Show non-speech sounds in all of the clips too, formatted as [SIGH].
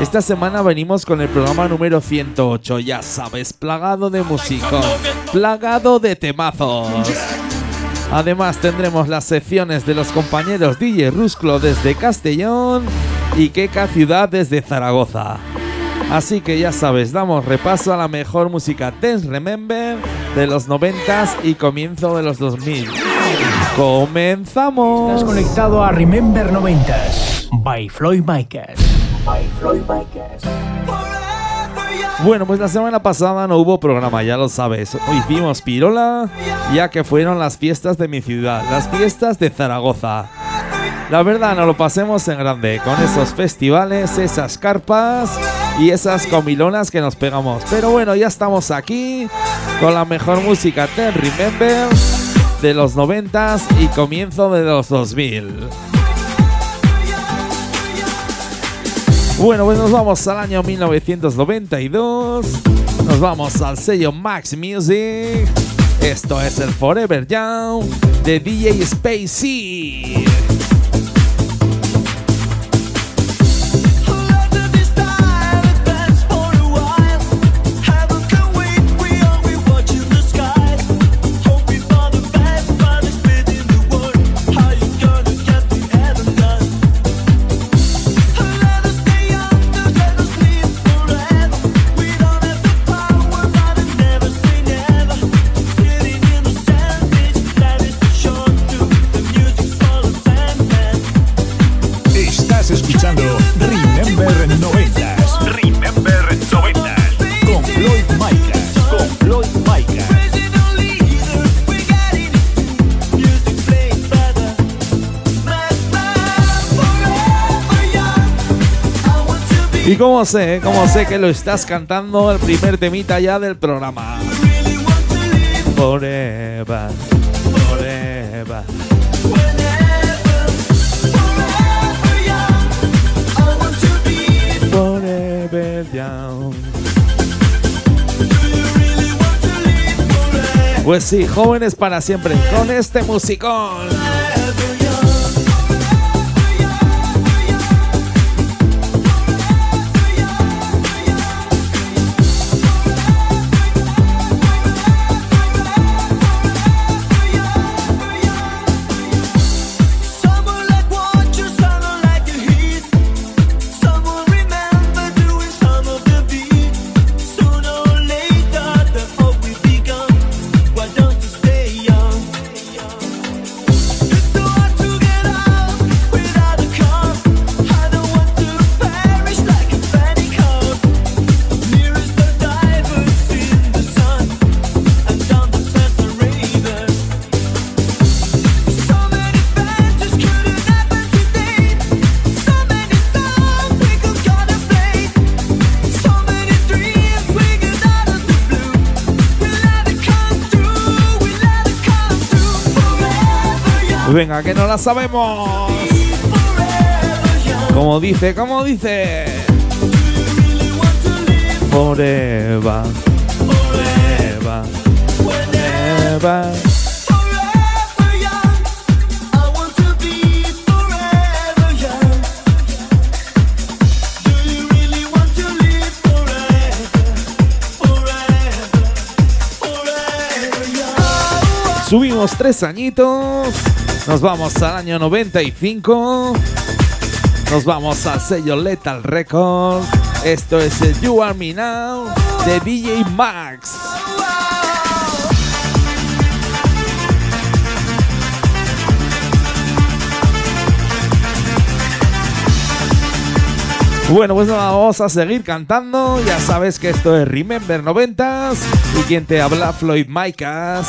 Esta semana venimos con el programa número 108, ya sabes, plagado de música, plagado de temazos. Además tendremos las secciones de los compañeros DJ Rusclo desde Castellón y Keka Ciudad desde Zaragoza. Así que ya sabes, damos repaso a la mejor música Dance Remember de los 90s y comienzo de los 2000. ¡Comenzamos! Estás conectado a Remember 90s by Floyd Micas. Bueno, pues la semana pasada no hubo programa, ya lo sabes. Hicimos pirola, ya que fueron las fiestas de mi ciudad, las fiestas de Zaragoza. La verdad, nos lo pasemos en grande, con esos festivales, esas carpas y esas comilonas que nos pegamos. Pero bueno, ya estamos aquí con la mejor música Ten Remember de los 90s y comienzo de los 2000. Bueno, pues nos vamos al año 1992. Nos vamos al sello Max Music. Esto es el Forever Young de DJ Spacey. Y como sé, como sé que lo estás cantando el primer temita ya del programa. Forever, forever. Pues sí, jóvenes para siempre, con este musicón. Venga, que no la sabemos. Como dice, como dice. Subimos tres añitos. Nos vamos al año 95. Nos vamos al sello Lethal Records. Esto es el You Are Me Now de DJ Max. Bueno, pues nada, vamos a seguir cantando. Ya sabes que esto es Remember 90s y quien te habla Floyd Micas.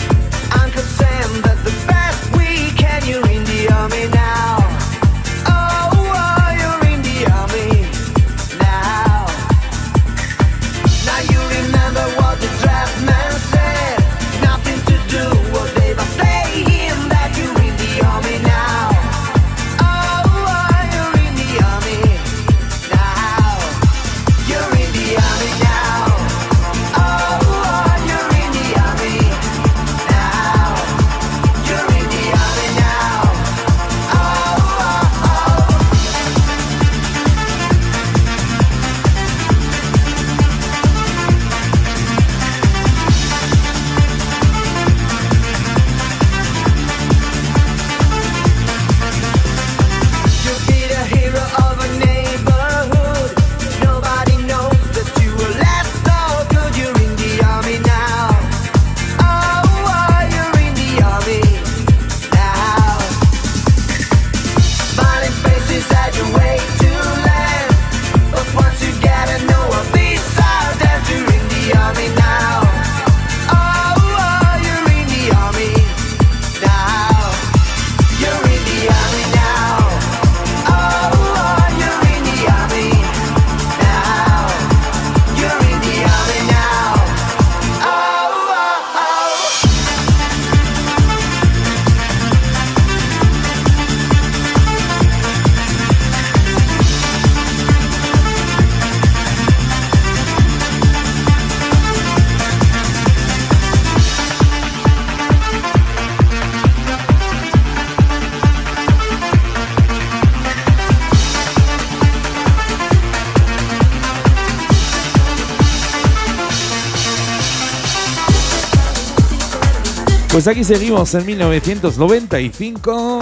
Pues aquí seguimos en 1995.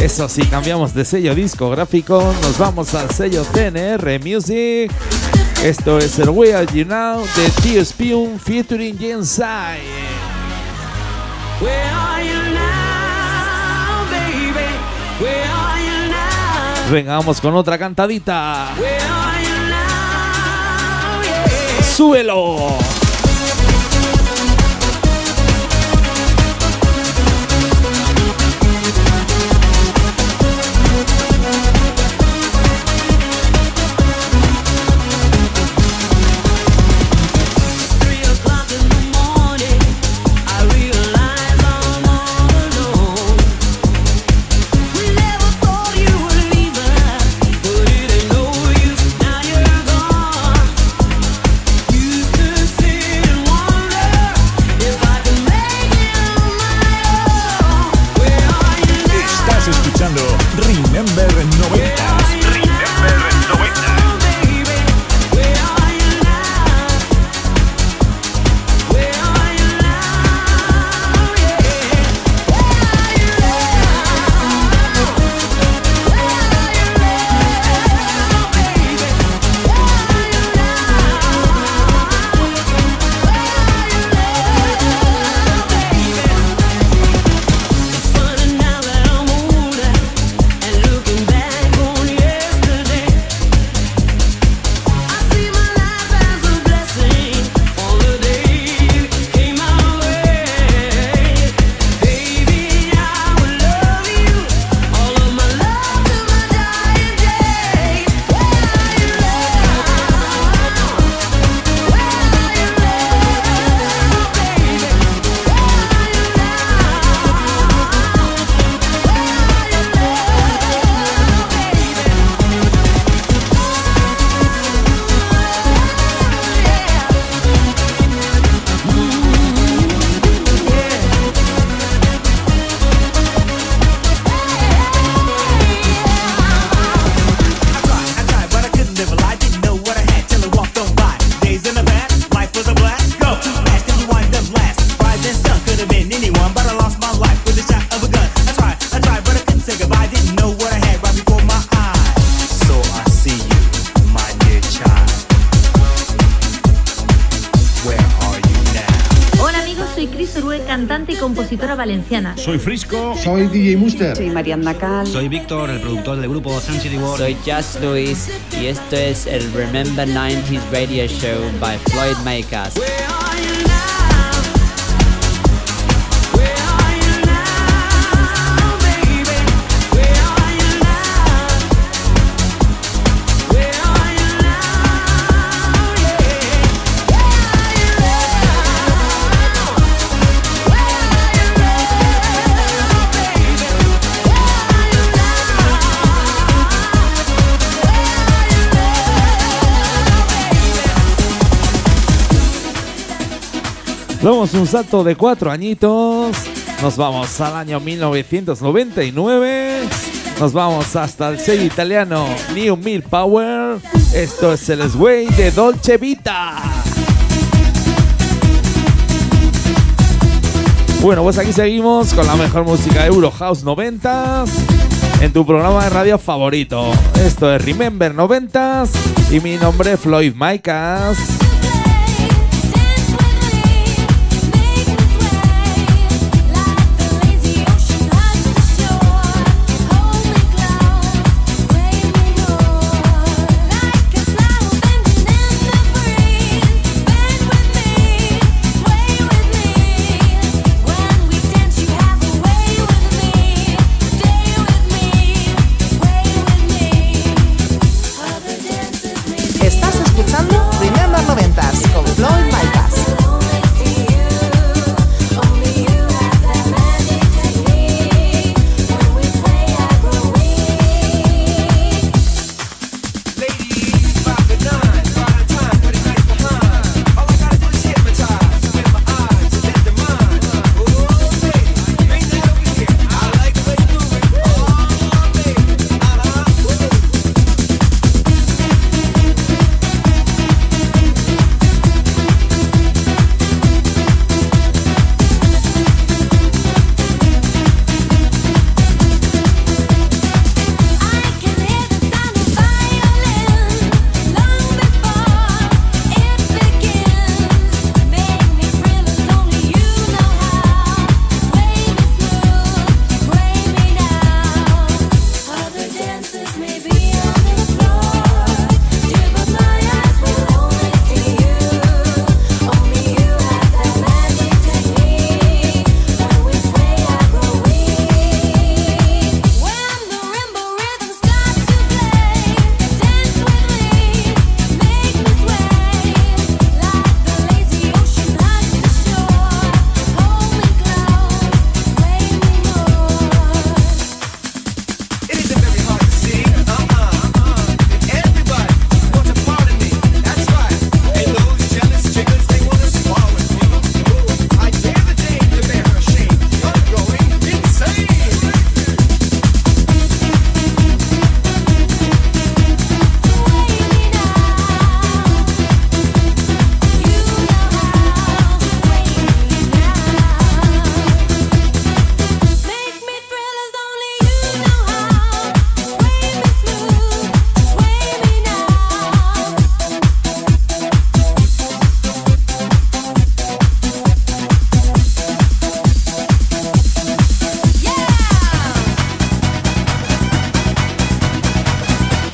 Eso sí, cambiamos de sello discográfico. Nos vamos al sello TNR Music. Esto es el We Are You Now de T-Spion featuring Jensai. Venga, vamos con otra cantadita. Now, ¡Súbelo! Soy Frisco. Soy DJ Muster. Soy Mariana Cal. Soy Víctor, el productor del grupo Sun City World. Soy Just Luis y esto es el Remember 90s Radio Show by Floyd Makers. Damos un salto de cuatro añitos. Nos vamos al año 1999. Nos vamos hasta el sello italiano New Mill Power. Esto es el Sway de Dolce Vita. Bueno, pues aquí seguimos con la mejor música Euro House 90s en tu programa de radio favorito. Esto es Remember 90s y mi nombre es Floyd Micas.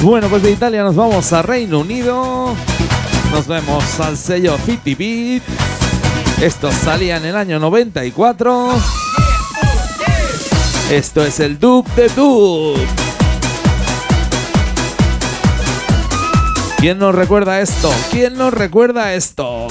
Bueno, pues de Italia nos vamos a Reino Unido. Nos vemos al sello Fitty Beat. Esto salía en el año 94. Esto es el Duke de Duke. ¿Quién nos recuerda esto? ¿Quién nos recuerda esto?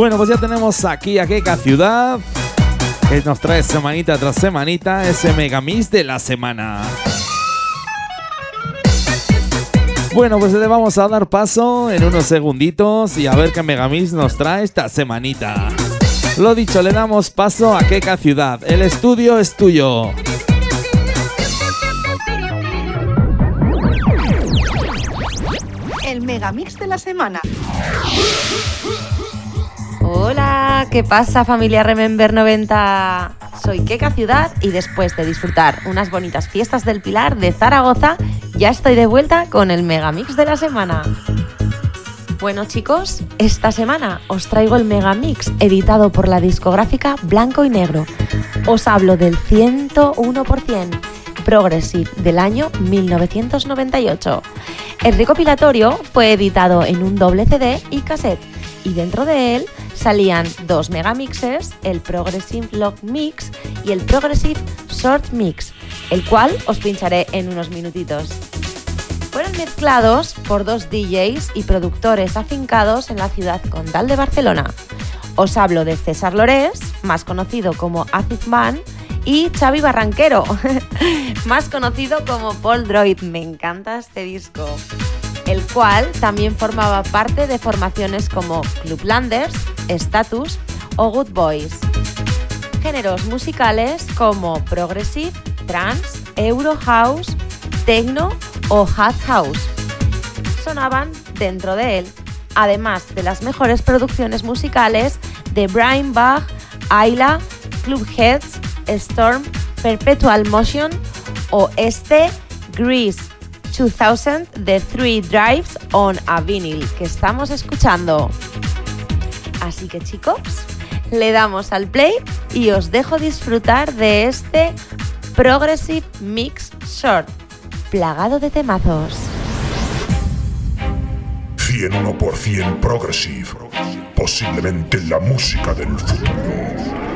Bueno, pues ya tenemos aquí a Keka Ciudad, que nos trae semanita tras semanita ese megamix de la semana. Bueno, pues le vamos a dar paso en unos segunditos y a ver qué megamix nos trae esta semanita. Lo dicho, le damos paso a Keka Ciudad. El estudio es tuyo. El megamix de la semana. Hola, ¿qué pasa familia Remember 90? Soy Keka Ciudad y después de disfrutar unas bonitas fiestas del Pilar de Zaragoza, ya estoy de vuelta con el Megamix de la semana. Bueno chicos, esta semana os traigo el Megamix editado por la discográfica Blanco y Negro. Os hablo del 101% Progressive del año 1998. El recopilatorio fue editado en un doble CD y cassette y dentro de él salían dos megamixes, el Progressive Log Mix y el Progressive Short Mix, el cual os pincharé en unos minutitos. Fueron mezclados por dos DJs y productores afincados en la ciudad condal de Barcelona. Os hablo de César Lorés, más conocido como Acid Man, y Xavi Barranquero, [LAUGHS] más conocido como Paul Droid. Me encanta este disco. El cual también formaba parte de formaciones como Clublanders, Status o Good Boys. Géneros musicales como Progressive, Trance, Euro House, Techno o Hot House sonaban dentro de él, además de las mejores producciones musicales de Brian Bach, Ayla, Clubheads, Storm, Perpetual Motion o este Grease 2000 de Three Drives on a Vinyl que estamos escuchando. Así que chicos, le damos al play y os dejo disfrutar de este Progressive Mix Short, plagado de temazos. 101% Progressive, posiblemente la música del futuro.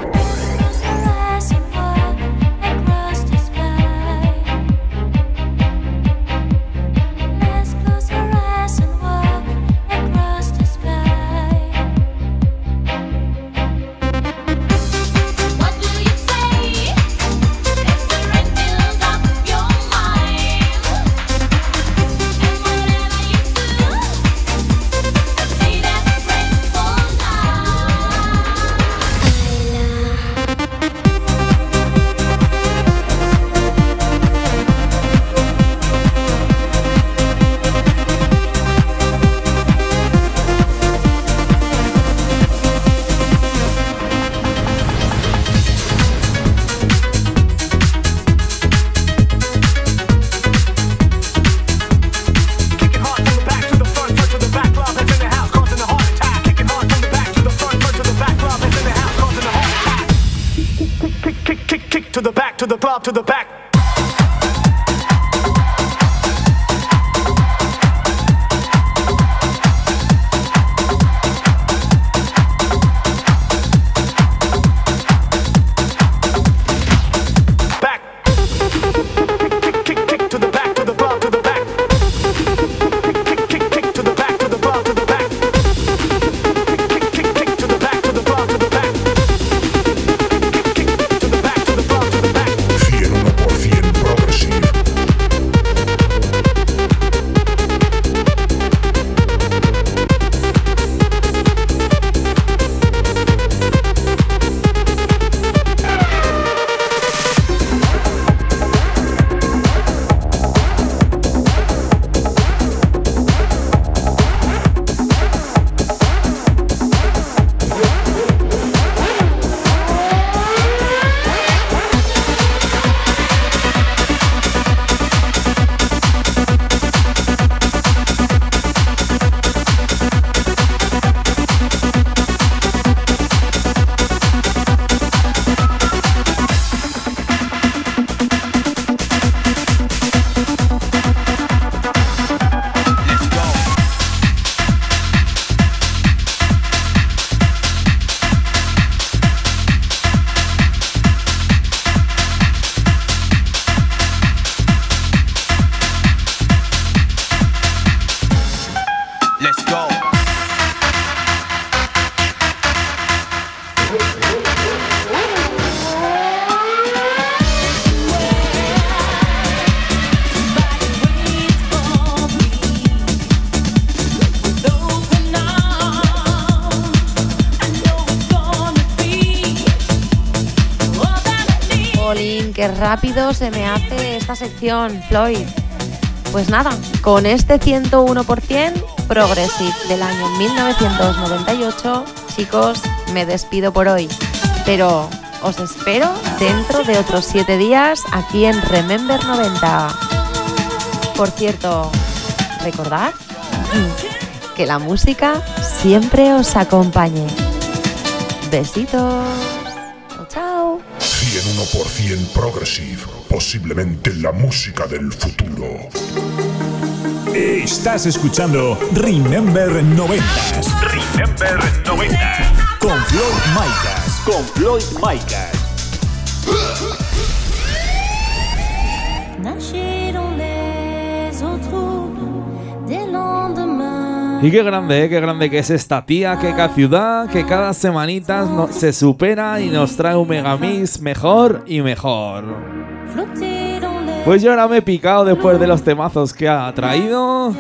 Se me hace esta sección, Floyd. Pues nada, con este 101% Progressive del año 1998, chicos, me despido por hoy. Pero os espero dentro de otros 7 días aquí en Remember 90. Por cierto, recordad que la música siempre os acompañe. Besitos. 101% Progressive, posiblemente la música del futuro. Estás escuchando Remember 90s. Remember 90 Con Floyd Micas. Con Floyd Micas. Y qué grande, ¿eh? qué grande que es esta tía, que cada ciudad, que cada semanita se supera y nos trae un megamix mejor y mejor. Pues yo ahora me he picado después de los temazos que ha traído.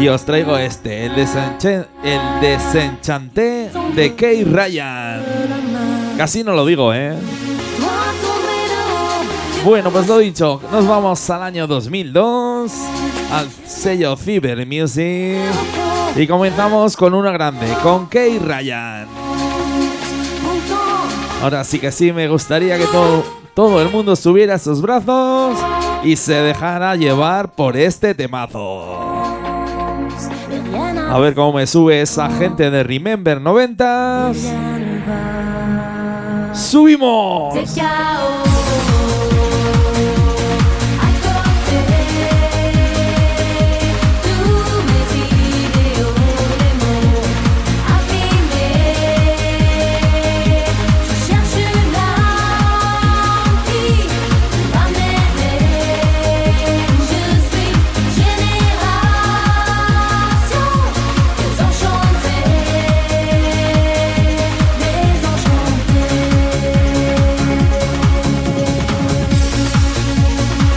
Y os traigo este, el, desenche- el desenchanté de Kay Ryan. Casi no lo digo, ¿eh? Bueno, pues lo dicho, nos vamos al año 2002, al sello Fever Music. Y comenzamos con una grande, con Kay Ryan. Ahora sí que sí, me gustaría que todo, todo el mundo subiera sus brazos y se dejara llevar por este temazo. A ver cómo me sube esa gente de Remember 90. ¡Subimos!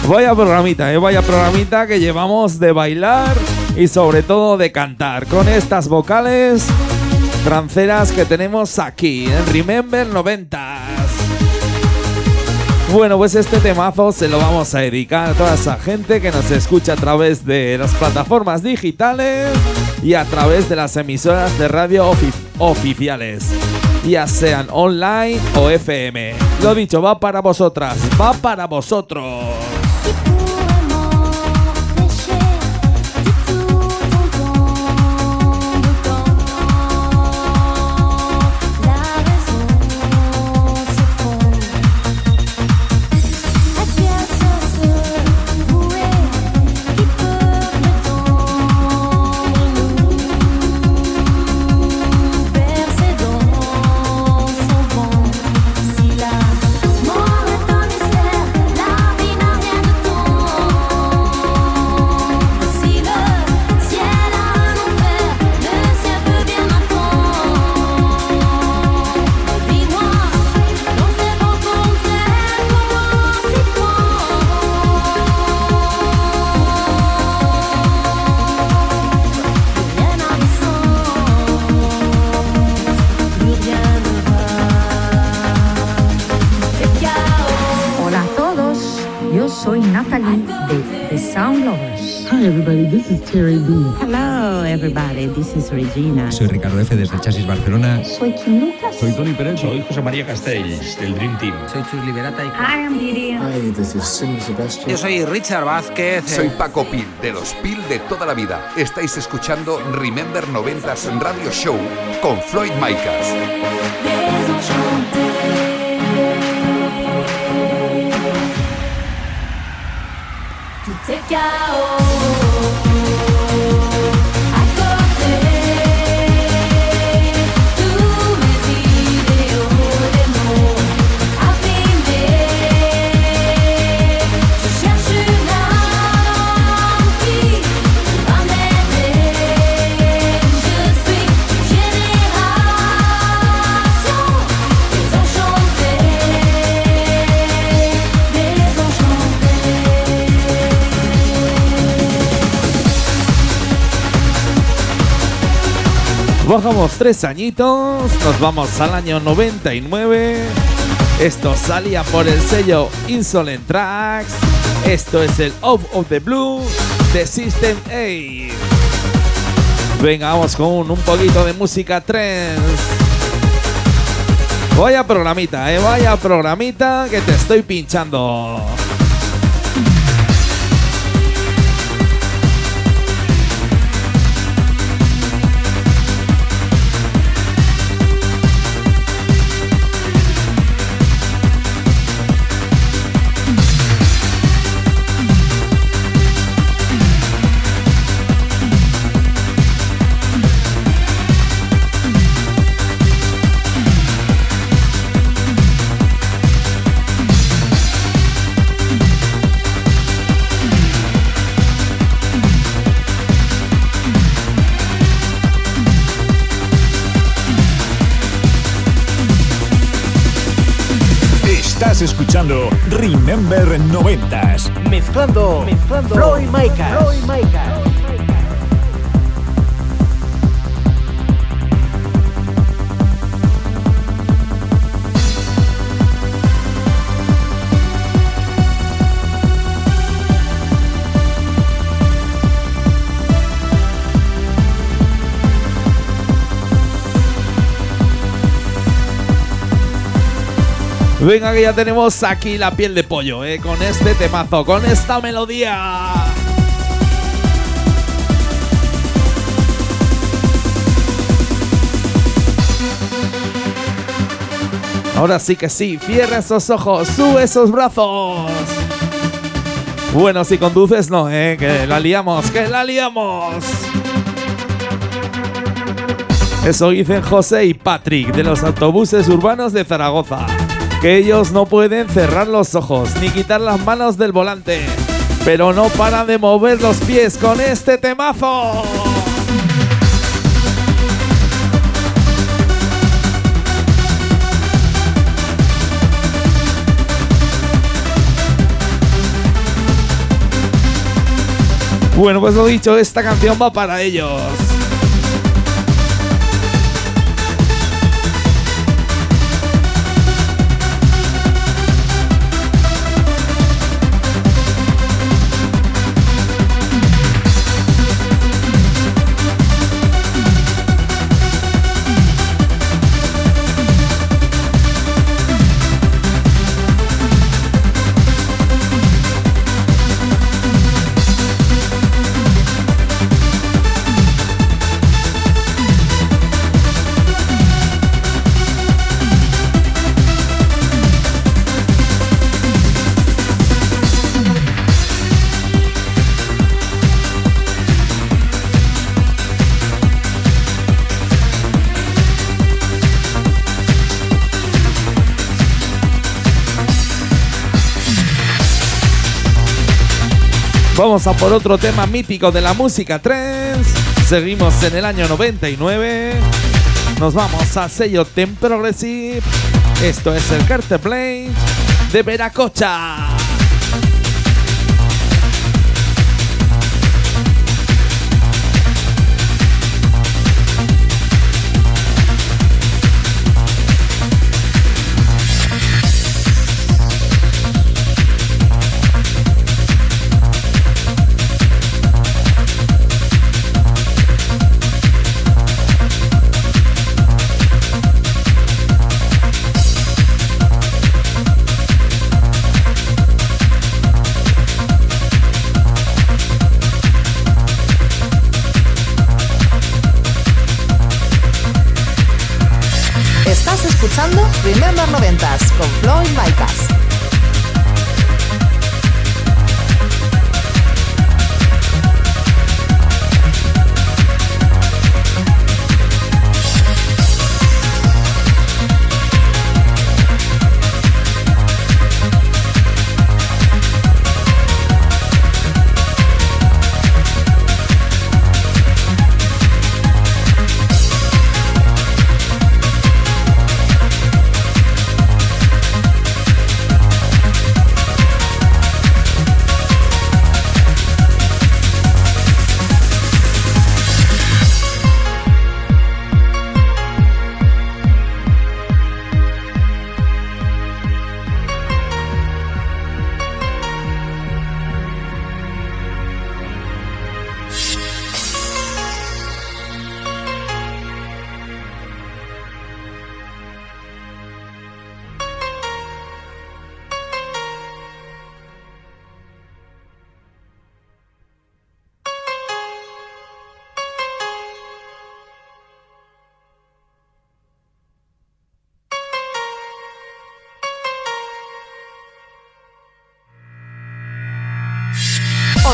Vaya programita, ¿eh? vaya programita que llevamos de bailar y sobre todo de cantar con estas vocales tranceras que tenemos aquí en Remember 90. Bueno, pues este temazo se lo vamos a dedicar a toda esa gente que nos escucha a través de las plataformas digitales y a través de las emisoras de radio ofi- oficiales, ya sean online o FM. Lo dicho, va para vosotras, va para vosotros. Soy Ricardo F. desde Chasis Barcelona. Soy Kim Lucas. Soy Tony Pérez. Soy José María Castells, del Dream Team. Soy Chus Liberata y... I am Vivian. Hi, this is Sim Sebastian. Yo soy Richard Vázquez. Soy Paco Pil, de los Pil de toda la vida. Estáis escuchando Remember 90s Radio Show con Floyd Micas. Tout est chaos. Bajamos tres añitos, nos vamos al año 99 Esto salía por el sello Insolent Tracks. Esto es el Off of the Blue de System 8. Venga, vamos con un, poquito de música trance. Vaya programita, eh, vaya programita que te estoy pinchando. Estás escuchando Remember 90s. Mezclando, mezclando Floyd Micas. Floyd Micas. Venga, que ya tenemos aquí la piel de pollo, eh, con este temazo, con esta melodía. Ahora sí que sí, cierra esos ojos, sube esos brazos. Bueno, si conduces, no, eh, que la liamos, que la liamos. Eso dicen José y Patrick de los autobuses urbanos de Zaragoza. Que ellos no pueden cerrar los ojos ni quitar las manos del volante. Pero no paran de mover los pies con este temazo. Bueno, pues lo dicho, esta canción va para ellos. Vamos a por otro tema mítico de la música trance. Seguimos en el año 99. Nos vamos a sello Tem Progressive. Esto es el Carter Blade de Veracocha.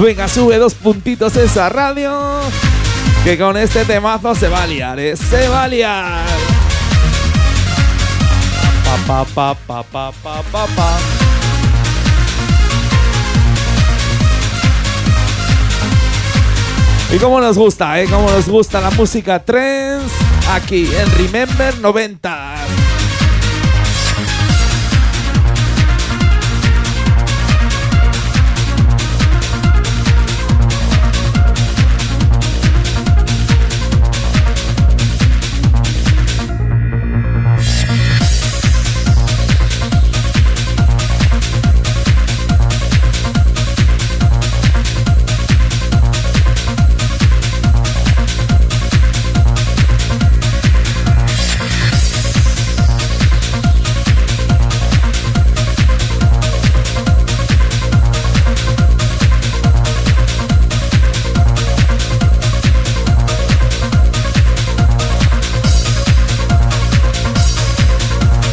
Venga, sube dos puntitos esa radio. Que con este temazo se va a liar, ¿eh? Se va a liar. Pa, pa, pa, pa, pa, pa, pa. Y cómo nos gusta, ¿eh? Cómo nos gusta la música trance aquí en Remember 90.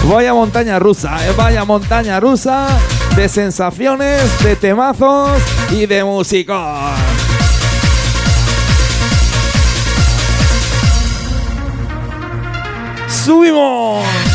Vaya montaña rusa, eh, vaya montaña rusa de sensaciones, de temazos y de música. ¡Subimos!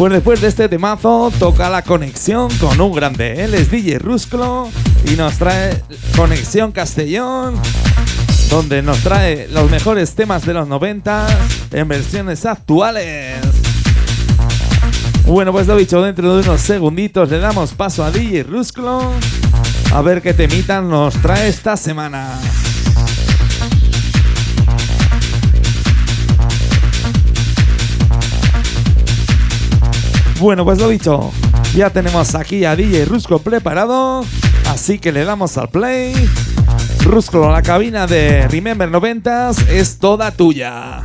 Pues después de este temazo toca la conexión con un grande. Él es DJ Rusclo y nos trae Conexión Castellón, donde nos trae los mejores temas de los 90 en versiones actuales. Bueno, pues lo dicho, dentro de unos segunditos le damos paso a DJ Rusclo a ver qué temita nos trae esta semana. Bueno, pues lo dicho, ya tenemos aquí a DJ Rusco preparado, así que le damos al play. Rusco, la cabina de Remember 90s es toda tuya.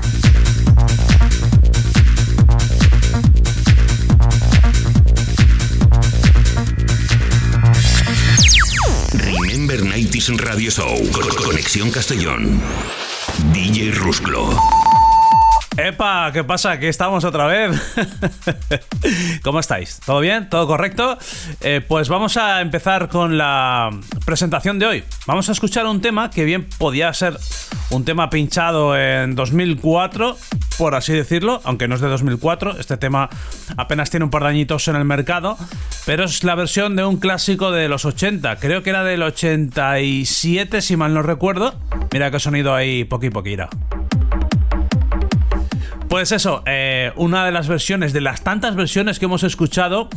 Remember 90s Radio Show. Conexión Castellón. DJ Rusclo. ¡Epa! ¿Qué pasa? Aquí estamos otra vez. [LAUGHS] ¿Cómo estáis? ¿Todo bien? ¿Todo correcto? Eh, pues vamos a empezar con la presentación de hoy. Vamos a escuchar un tema que bien podía ser un tema pinchado en 2004, por así decirlo, aunque no es de 2004. Este tema apenas tiene un par de añitos en el mercado, pero es la versión de un clásico de los 80. Creo que era del 87, si mal no recuerdo. Mira qué sonido ahí, poqui poquira. Pues eso, eh, una de las versiones, de las tantas versiones que hemos escuchado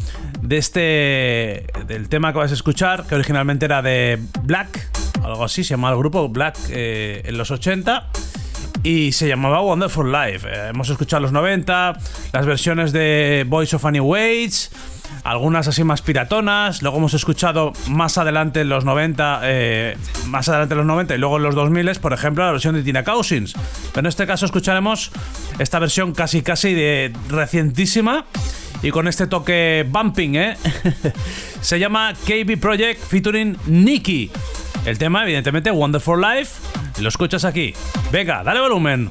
de este. del tema que vas a escuchar, que originalmente era de Black, algo así, se llamaba el grupo Black eh, en los 80 y se llamaba Wonderful Life. Eh, hemos escuchado los 90, las versiones de Voice of Annie Waits, algunas así más piratonas, luego hemos escuchado más adelante en los 90, eh, más adelante en los 90 y luego en los 2000, por ejemplo, la versión de Tina Cousins. Pero en este caso escucharemos esta versión casi casi de recientísima y con este toque bumping, ¿eh? [LAUGHS] Se llama KB Project featuring Nicky. El tema, evidentemente, Wonderful Life. Lo escuchas aquí. Venga, dale volumen.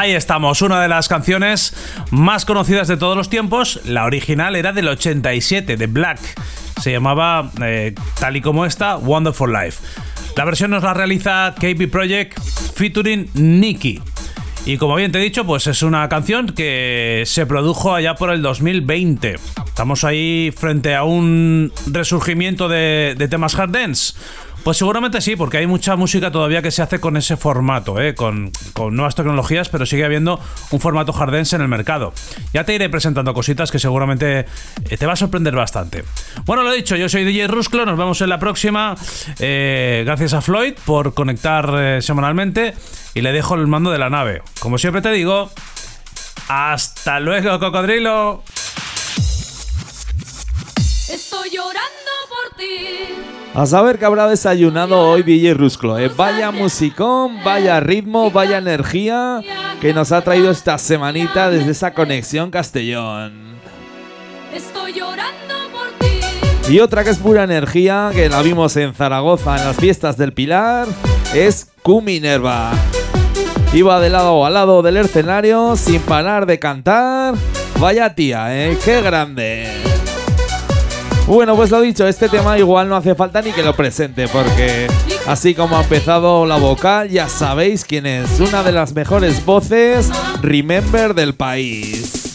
Ahí estamos, una de las canciones más conocidas de todos los tiempos. La original era del 87, de Black. Se llamaba, eh, tal y como esta, Wonderful Life. La versión nos la realiza KB Project featuring Nicky. Y como bien te he dicho, pues es una canción que se produjo allá por el 2020. Estamos ahí frente a un resurgimiento de, de temas hard dance. Pues seguramente sí, porque hay mucha música todavía que se hace con ese formato, ¿eh? con, con nuevas tecnologías, pero sigue habiendo un formato jardense en el mercado. Ya te iré presentando cositas que seguramente eh, te va a sorprender bastante. Bueno, lo dicho, yo soy DJ Rusclo, nos vemos en la próxima. Eh, gracias a Floyd por conectar semanalmente y le dejo el mando de la nave. Como siempre te digo, hasta luego, cocodrilo. Estoy llorando por ti. A saber que habrá desayunado hoy DJ Rusclo. ¿eh? Vaya musicón, vaya ritmo, vaya energía que nos ha traído esta semanita desde esa conexión Castellón. Estoy llorando por ti. Y otra que es pura energía, que la vimos en Zaragoza en las fiestas del Pilar, es Q Minerva. Iba de lado a lado del escenario sin parar de cantar. Vaya tía, ¿eh? ¡Qué grande! Bueno, pues lo dicho, este tema igual no hace falta ni que lo presente, porque así como ha empezado la vocal, ya sabéis quién es. Una de las mejores voces, Remember del país.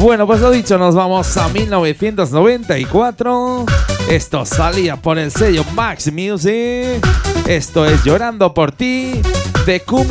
Bueno, pues lo dicho, nos vamos a 1994. Esto salía por el sello Max Music. Esto es Llorando por ti de Q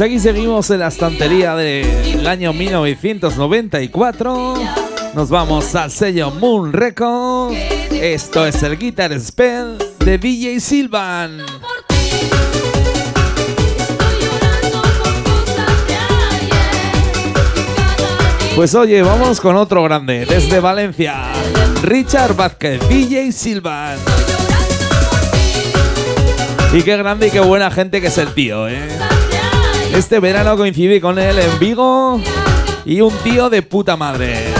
Pues aquí seguimos en la estantería del año 1994. Nos vamos al sello Moon Records. Esto es el Guitar Spell de DJ Silvan. Pues oye, vamos con otro grande desde Valencia. Richard Vázquez, DJ Silvan. Y qué grande y qué buena gente que es el tío, ¿eh? Este verano coincidí con él en Vigo y un tío de puta madre.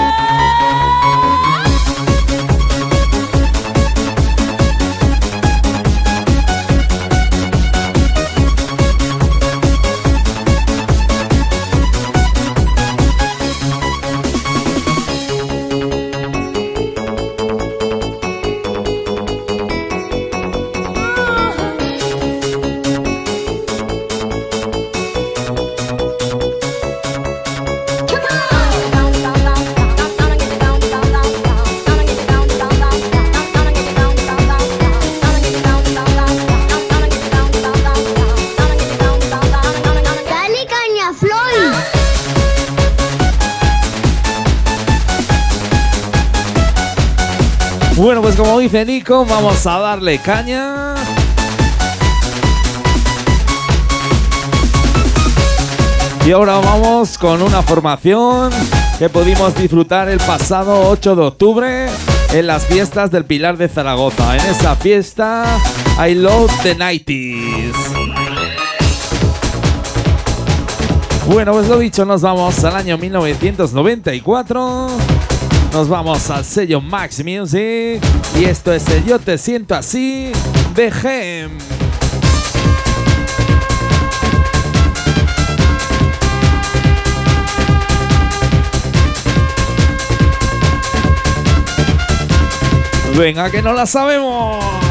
Dice Nico, vamos a darle caña. Y ahora vamos con una formación que pudimos disfrutar el pasado 8 de octubre en las fiestas del Pilar de Zaragoza. En esa fiesta, I Love the 90s. Bueno, pues lo dicho, nos vamos al año 1994. Nos vamos al sello Max Music. Y esto es el Yo Te Siento Así de Gem. Venga, que no la sabemos.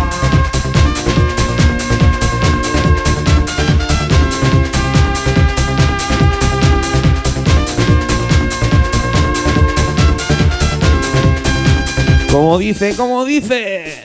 Como dice, como dice.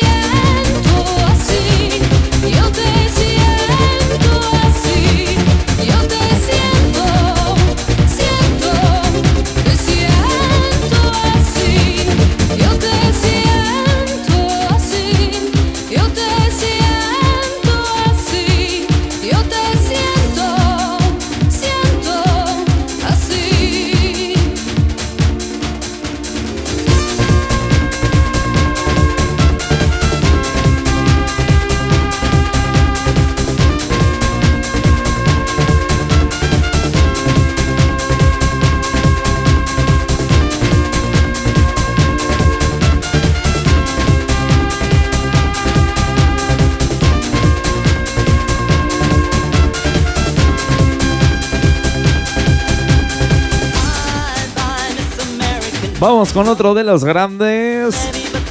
Vamos con otro de los grandes.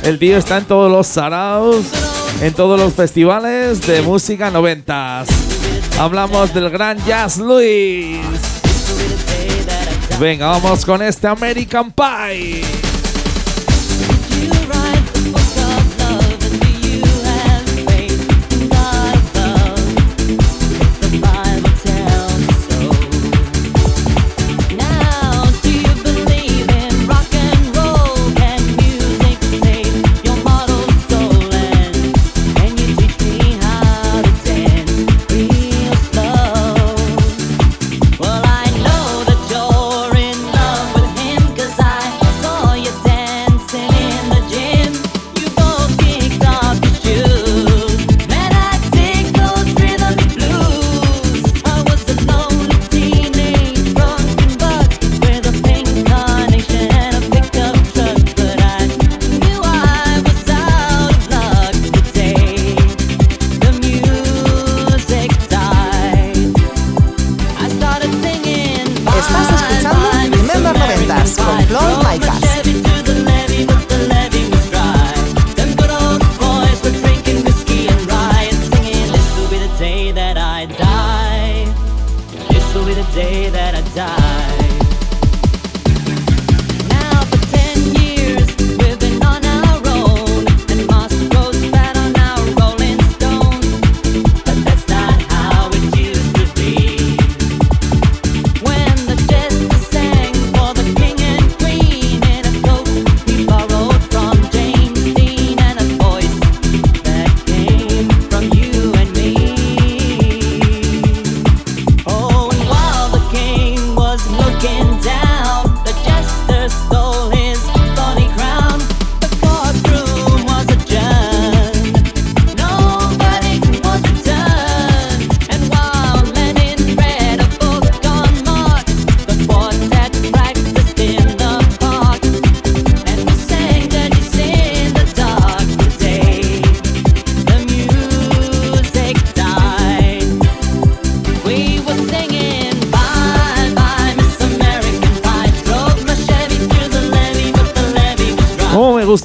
El tío está en todos los saraos, en todos los festivales de música noventas. Hablamos del gran Jazz Luis. Venga, vamos con este American Pie.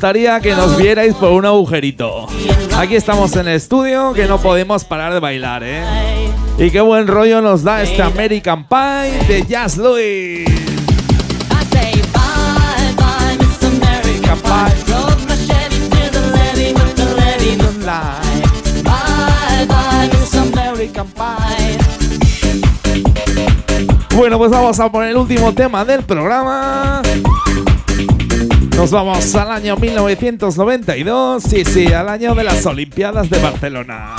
gustaría que nos vierais por un agujerito. Aquí estamos en el estudio, que no podemos parar de bailar, ¿eh? Y qué buen rollo nos da este American Pie de Jazz Louis. Bueno, pues vamos a poner el último tema del programa. Nos vamos al año 1992, sí, sí, al año de las Olimpiadas de Barcelona.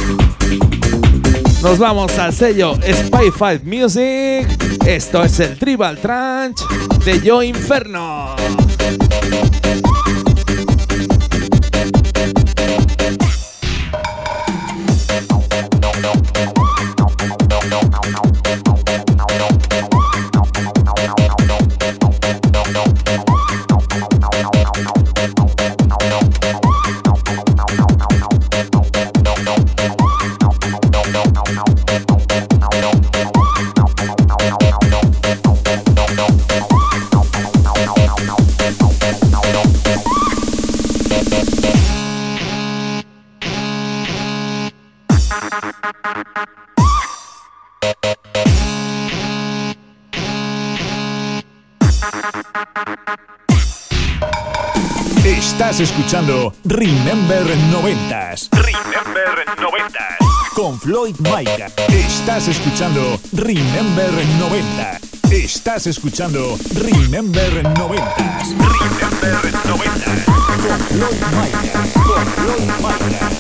Nos vamos al sello Spy Five Music. Esto es el Tribal Trunch de Yo Inferno. Estás escuchando Remember 90s. Remember 90. Con Floyd Micah. Estás escuchando Remember 90. Estás escuchando Remember 90s. Remember 90. Con Floyd Micah. Con Floyd Micah.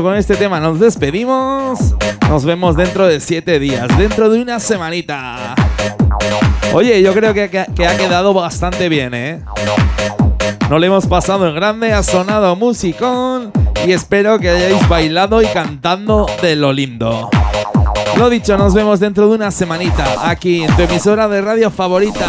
Con este tema nos despedimos. Nos vemos dentro de siete días, dentro de una semanita. Oye, yo creo que ha quedado bastante bien, ¿eh? No le hemos pasado en grande, ha sonado musicón y espero que hayáis bailado y cantando de lo lindo. Lo dicho, nos vemos dentro de una semanita aquí en tu emisora de radio favorita.